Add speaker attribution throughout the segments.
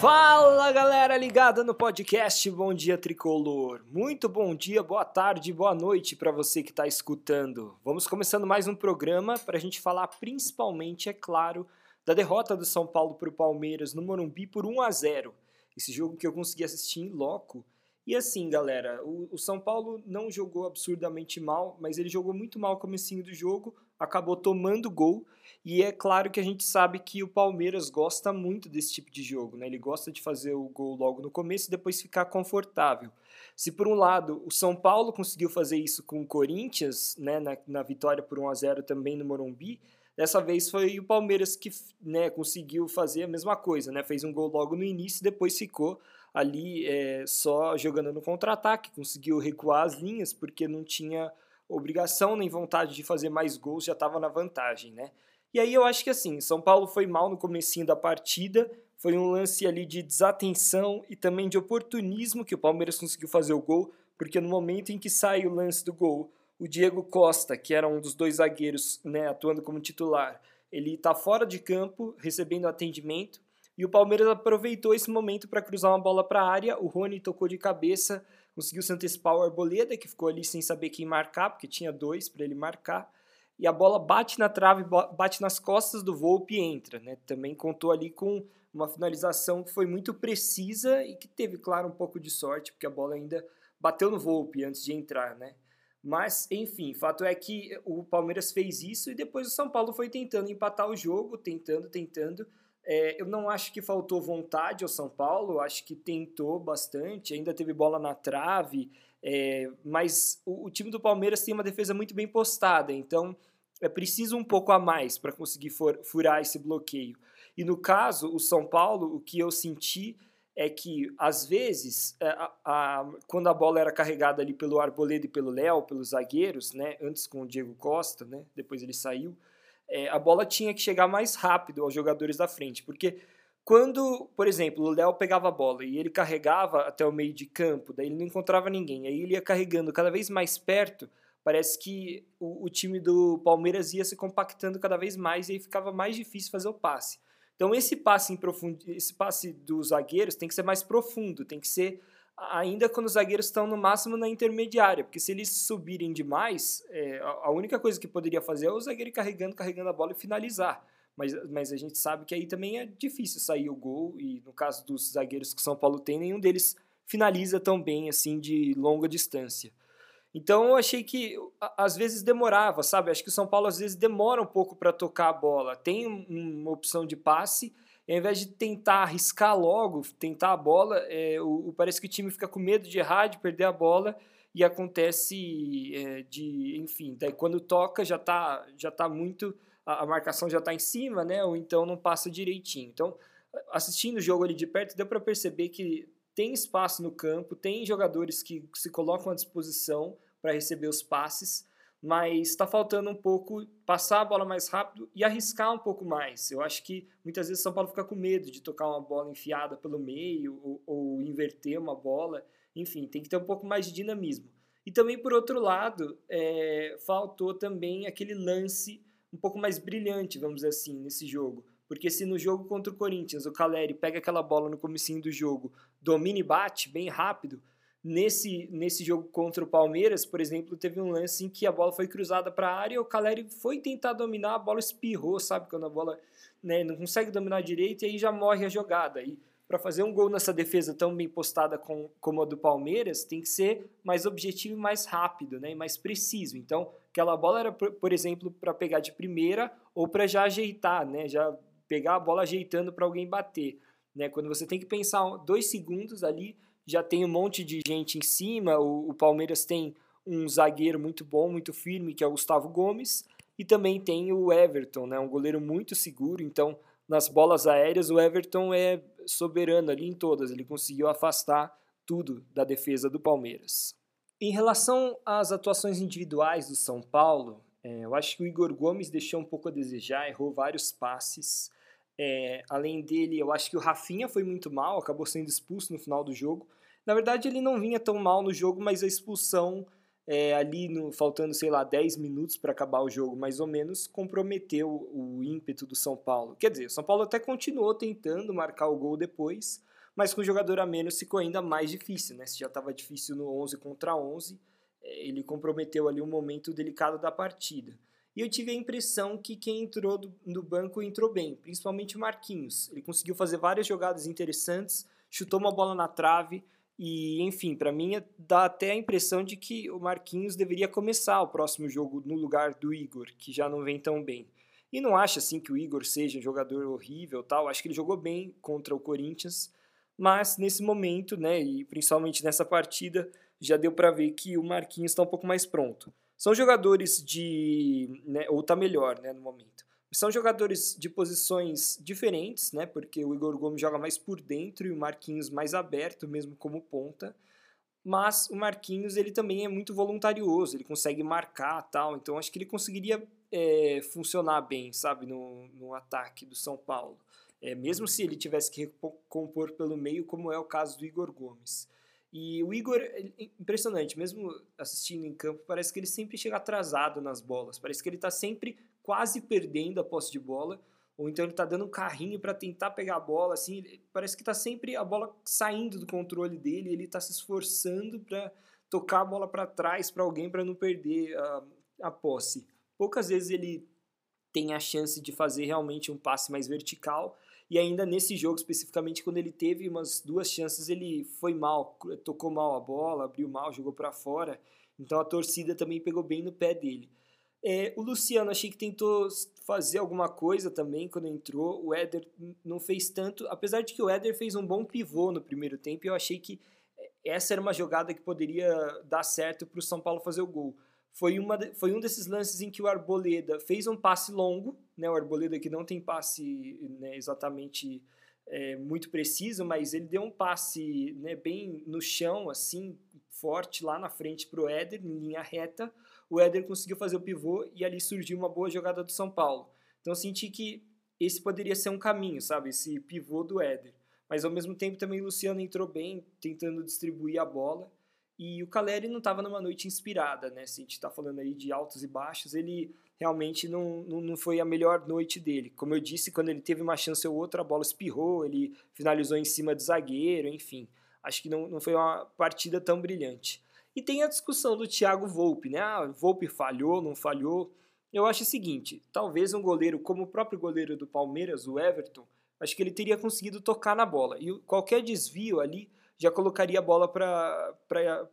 Speaker 1: Fala galera ligada no podcast Bom Dia Tricolor. Muito bom dia, boa tarde, boa noite para você que está escutando. Vamos começando mais um programa para a gente falar principalmente, é claro, da derrota do São Paulo para o Palmeiras no Morumbi por 1 a 0. Esse jogo que eu consegui assistir em loco. E assim, galera, o, o São Paulo não jogou absurdamente mal, mas ele jogou muito mal o comecinho do jogo, acabou tomando gol. E é claro que a gente sabe que o Palmeiras gosta muito desse tipo de jogo, né? Ele gosta de fazer o gol logo no começo e depois ficar confortável. Se por um lado o São Paulo conseguiu fazer isso com o Corinthians, né, na, na vitória por 1 a 0 também no Morumbi, dessa vez foi o Palmeiras que né, conseguiu fazer a mesma coisa, né? Fez um gol logo no início e depois ficou ali é, só jogando no contra-ataque, conseguiu recuar as linhas porque não tinha obrigação nem vontade de fazer mais gols, já estava na vantagem, né? E aí eu acho que assim, São Paulo foi mal no comecinho da partida, foi um lance ali de desatenção e também de oportunismo que o Palmeiras conseguiu fazer o gol, porque no momento em que sai o lance do gol, o Diego Costa, que era um dos dois zagueiros, né, atuando como titular, ele está fora de campo, recebendo atendimento, e o Palmeiras aproveitou esse momento para cruzar uma bola para a área, o Rony tocou de cabeça, conseguiu se antecipar o Arboleda, que ficou ali sem saber quem marcar, porque tinha dois para ele marcar, e a bola bate na trave, bate nas costas do Volpe e entra. Né? Também contou ali com uma finalização que foi muito precisa e que teve, claro, um pouco de sorte, porque a bola ainda bateu no Volpe antes de entrar, né? Mas, enfim, fato é que o Palmeiras fez isso e depois o São Paulo foi tentando empatar o jogo, tentando, tentando. É, eu não acho que faltou vontade ao São Paulo, acho que tentou bastante, ainda teve bola na trave, é, mas o, o, time do Palmeiras tem uma defesa muito bem postada, então é preciso um pouco a mais para conseguir for, furar esse bloqueio. E no caso, o São Paulo, o que eu senti é que, às vezes, é, a, a, quando a bola era carregada ali pelo Arboleda e pelo Léo, pelos zagueiros, né, antes com o Diego Costa, né, depois ele saiu, é, a bola tinha que chegar mais rápido aos jogadores da frente, porque quando, por exemplo, o Léo pegava a bola e ele carregava até o meio de campo, daí ele não encontrava ninguém, aí ele ia carregando cada vez mais perto, parece que o, o time do Palmeiras ia se compactando cada vez mais e aí ficava mais difícil fazer o passe. Então esse passe em profundo, esse passe dos zagueiros tem que ser mais profundo, tem que ser ainda quando os zagueiros estão no máximo na intermediária, porque se eles subirem demais, é, a única coisa que poderia fazer é o zagueiro carregando, carregando a bola e finalizar mas, mas a gente sabe que aí também é difícil sair o gol, e no caso dos zagueiros que São Paulo tem, nenhum deles finaliza tão bem assim de longa distância. Então eu achei que às vezes demorava, sabe? Acho que o São Paulo às vezes demora um pouco para tocar a bola. Tem uma opção de passe, ao invés de tentar arriscar logo, tentar a bola, é, o, parece que o time fica com medo de errar, de perder a bola, e acontece é, de, enfim, daí quando toca já está já tá muito a, a marcação já está em cima, né? Ou então não passa direitinho. Então, assistindo o jogo ali de perto, deu para perceber que tem espaço no campo, tem jogadores que se colocam à disposição para receber os passes, mas está faltando um pouco passar a bola mais rápido e arriscar um pouco mais. Eu acho que muitas vezes São Paulo fica com medo de tocar uma bola enfiada pelo meio ou, ou inverter uma bola. Enfim, tem que ter um pouco mais de dinamismo. E também, por outro lado, é, faltou também aquele lance um pouco mais brilhante, vamos dizer assim, nesse jogo. Porque se no jogo contra o Corinthians o Caleri pega aquela bola no comecinho do jogo, domina e bate bem rápido, nesse, nesse jogo contra o Palmeiras, por exemplo, teve um lance em que a bola foi cruzada para a área, o Caleri foi tentar dominar, a bola espirrou, sabe? Quando a bola né, não consegue dominar direito e aí já morre a jogada. E para fazer um gol nessa defesa tão bem postada com, como a do Palmeiras, tem que ser mais objetivo e mais rápido, né, e mais preciso. Então, aquela bola era, por, exemplo, para pegar de primeira ou para já ajeitar, né, já pegar a bola ajeitando para alguém bater. Né, quando você tem que pensar dois segundos ali, já tem um monte de gente em cima, o, o Palmeiras tem um zagueiro muito bom, muito firme, que é o Gustavo Gomes, e também tem o Everton, né, um goleiro muito seguro, então nas bolas aéreas, o Everton é soberano ali em todas, ele conseguiu afastar tudo da defesa do Palmeiras. Em relação às atuações individuais do São Paulo, é, eu acho que o Igor Gomes deixou um pouco a desejar, errou vários passes. É, além dele, eu acho que o Rafinha foi muito mal, acabou sendo expulso no final do jogo. Na verdade, ele não vinha tão mal no jogo, mas a expulsão é, ali no, faltando, sei lá, 10 minutos para acabar o jogo, mais ou menos, comprometeu o ímpeto do São Paulo. Quer dizer, o São Paulo até continuou tentando marcar o gol depois, mas com o jogador a menos ficou ainda mais difícil, né? Se já estava difícil no 11 contra 11, é, ele comprometeu ali um momento delicado da partida. E eu tive a impressão que quem entrou do, banco entrou bem, principalmente o Marquinhos. Ele conseguiu fazer várias jogadas interessantes, chutou uma bola na trave, e, enfim, para mim é, dá até a impressão de que o Marquinhos deveria começar o próximo jogo no lugar do Igor, que já não vem tão bem. E não acho assim que o Igor seja um jogador horrível, tal. Acho que ele jogou bem contra o Corinthians, mas nesse momento, né, e principalmente nessa partida, já deu para ver que o Marquinhos está um pouco mais pronto. São jogadores de, né, ou tá melhor, né, no momento. São jogadores de posições diferentes, né? Porque o Igor Gomes joga mais por dentro e o Marquinhos mais aberto, mesmo como ponta. Mas o Marquinhos ele também é muito voluntarioso, ele consegue marcar tal. Então acho que ele conseguiria é, funcionar bem, sabe, no, no ataque do São Paulo. É, mesmo se ele tivesse que compor pelo meio, como é o caso do Igor Gomes. E o Igor, é impressionante, mesmo assistindo em campo, parece que ele sempre chega atrasado nas bolas. Parece que ele está sempre quase perdendo a posse de bola, ou então ele está dando um carrinho para tentar pegar a bola, assim, parece que está sempre a bola saindo do controle dele, ele está se esforçando para tocar a bola para trás para alguém para não perder a, a posse. Poucas vezes ele tem a chance de fazer realmente um passe mais vertical, e ainda nesse jogo especificamente, quando ele teve umas duas chances, ele foi mal, tocou mal a bola, abriu mal, jogou para fora. Então a torcida também pegou bem no pé dele. É, o Luciano achei que tentou fazer alguma coisa também quando entrou. O Éder não fez tanto, apesar de que o Éder fez um bom pivô no primeiro tempo. Eu achei que essa era uma jogada que poderia dar certo para o São Paulo fazer o gol. Foi, uma, foi um desses lances em que o Arboleda fez um passe longo, né? O Arboleda que não tem passe né, exatamente é, muito preciso, mas ele deu um passe né, bem no chão, assim, forte lá na frente para o Éder, em linha reta o Éder conseguiu fazer o pivô e ali surgiu uma boa jogada do São Paulo. Então eu senti que esse poderia ser um caminho, sabe? Esse pivô do Éder. Mas ao mesmo tempo também o Luciano entrou bem, tentando distribuir a bola. E o Caleri não estava numa noite inspirada, né? Se a gente está falando aí de altos e baixos, ele realmente não, não, não, foi a melhor noite dele. Como eu disse, quando ele teve uma chance ou outra, a bola espirrou, ele finalizou em cima do zagueiro, enfim. Acho que não, não foi uma partida tão brilhante. E tem a discussão do Thiago Volpe, né? Ah, Volpe falhou, não falhou. Eu acho o seguinte, talvez um goleiro como o próprio goleiro do Palmeiras, o Everton, acho que ele teria conseguido tocar na bola. E qualquer desvio ali já colocaria a bola para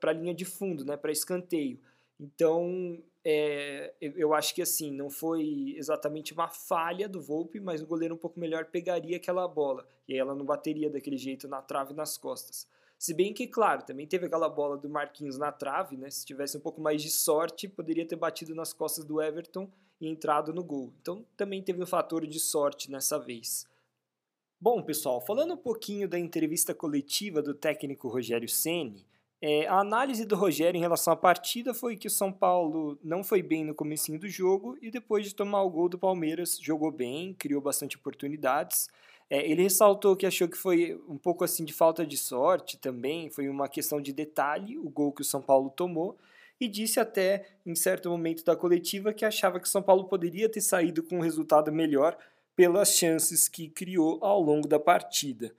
Speaker 1: a linha de fundo, né? Para escanteio. Então, é, eu acho que assim, não foi exatamente uma falha do Volpe, mas o goleiro um pouco melhor pegaria aquela bola. E aí ela não bateria daquele jeito na trave e nas costas. Se bem que, claro, também teve aquela bola do Marquinhos na trave, né? Se tivesse um pouco mais de sorte, poderia ter batido nas costas do Everton e entrado no gol. Então também teve um fator de sorte nessa vez. Bom, pessoal, falando um pouquinho da entrevista coletiva do técnico Rogério Ceni, é, a análise do Rogério em relação à partida foi que o São Paulo não foi bem no comecinho do jogo e depois de tomar o gol do Palmeiras jogou bem, criou bastante oportunidades. É, ele ressaltou que achou que foi um pouco assim de falta de sorte também, foi uma questão de detalhe o gol que o São Paulo tomou, e disse até em certo momento da coletiva que achava que o São Paulo poderia ter saído com um resultado melhor pelas chances que criou ao longo da partida.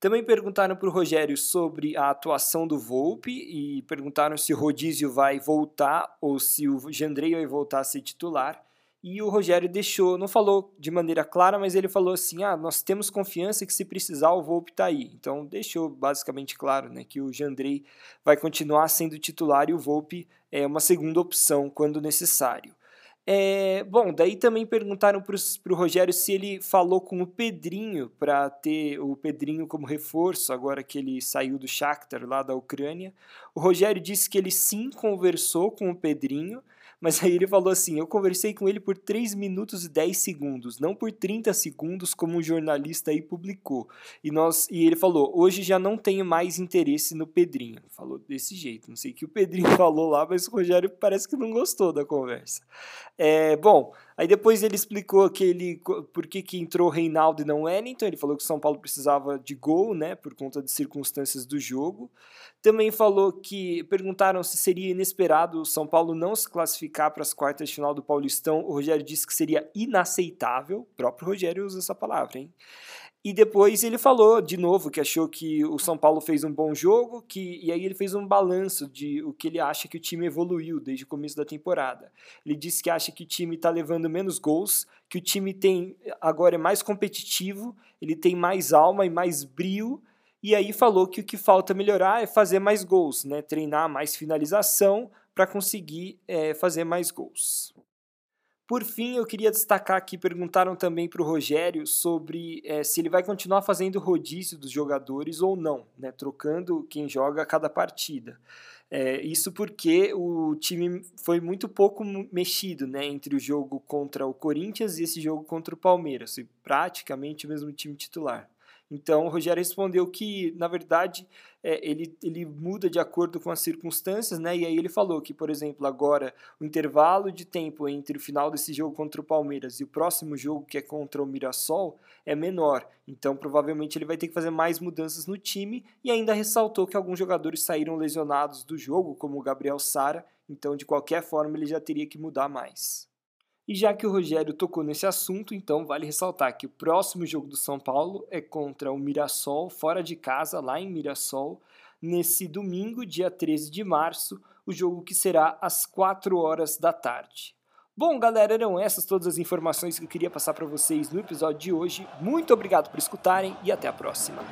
Speaker 1: Também perguntaram para o Rogério sobre a atuação do Volpe e perguntaram se o Rodízio vai voltar ou se o Jandrei vai voltar a ser titular. E o Rogério deixou, não falou de maneira clara, mas ele falou assim: ah, nós temos confiança que se precisar o Volpe está aí. Então deixou basicamente claro né, que o Jandrei vai continuar sendo titular e o Volpe é uma segunda opção quando necessário. É, bom, daí também perguntaram para o Rogério se ele falou com o Pedrinho para ter o Pedrinho como reforço, agora que ele saiu do Shakhtar lá da Ucrânia. O Rogério disse que ele sim conversou com o Pedrinho, mas aí ele falou assim: eu conversei com ele por 3 minutos e 10 segundos, não por 30 segundos, como um jornalista aí publicou. E, nós, e ele falou: hoje já não tenho mais interesse no Pedrinho. Falou desse jeito. Não sei o que o Pedrinho falou lá, mas o Rogério parece que não gostou da conversa. É, bom, aí depois ele explicou que ele, por que, que entrou Reinaldo e não Wellington. Ele falou que o São Paulo precisava de gol, né, por conta de circunstâncias do jogo. Também falou que perguntaram se seria inesperado o São Paulo não se classificar para as quartas de final do Paulistão. O Rogério disse que seria inaceitável. O próprio Rogério usa essa palavra, hein? E depois ele falou de novo que achou que o São Paulo fez um bom jogo, que e aí ele fez um balanço de o que ele acha que o time evoluiu desde o começo da temporada. Ele disse que acha que o time está levando menos gols, que o time tem agora é mais competitivo, ele tem mais alma e mais brio. E aí falou que o que falta melhorar é fazer mais gols, né? Treinar mais finalização para conseguir é, fazer mais gols. Por fim, eu queria destacar que perguntaram também para o Rogério sobre é, se ele vai continuar fazendo rodízio dos jogadores ou não, né, trocando quem joga a cada partida. É, isso porque o time foi muito pouco mexido né, entre o jogo contra o Corinthians e esse jogo contra o Palmeiras, praticamente o mesmo time titular. Então, o Rogério respondeu que, na verdade, é, ele, ele muda de acordo com as circunstâncias, né? E aí ele falou que, por exemplo, agora o intervalo de tempo entre o final desse jogo contra o Palmeiras e o próximo jogo, que é contra o Mirassol, é menor. Então, provavelmente, ele vai ter que fazer mais mudanças no time e ainda ressaltou que alguns jogadores saíram lesionados do jogo, como o Gabriel Sara. Então, de qualquer forma, ele já teria que mudar mais. E já que o Rogério tocou nesse assunto, então vale ressaltar que o próximo jogo do São Paulo é contra o Mirassol, fora de casa, lá em Mirassol, nesse domingo, dia 13 de março, o jogo que será às 4 horas da tarde. Bom, galera, eram essas todas as informações que eu queria passar para vocês no episódio de hoje. Muito obrigado por escutarem e até a próxima.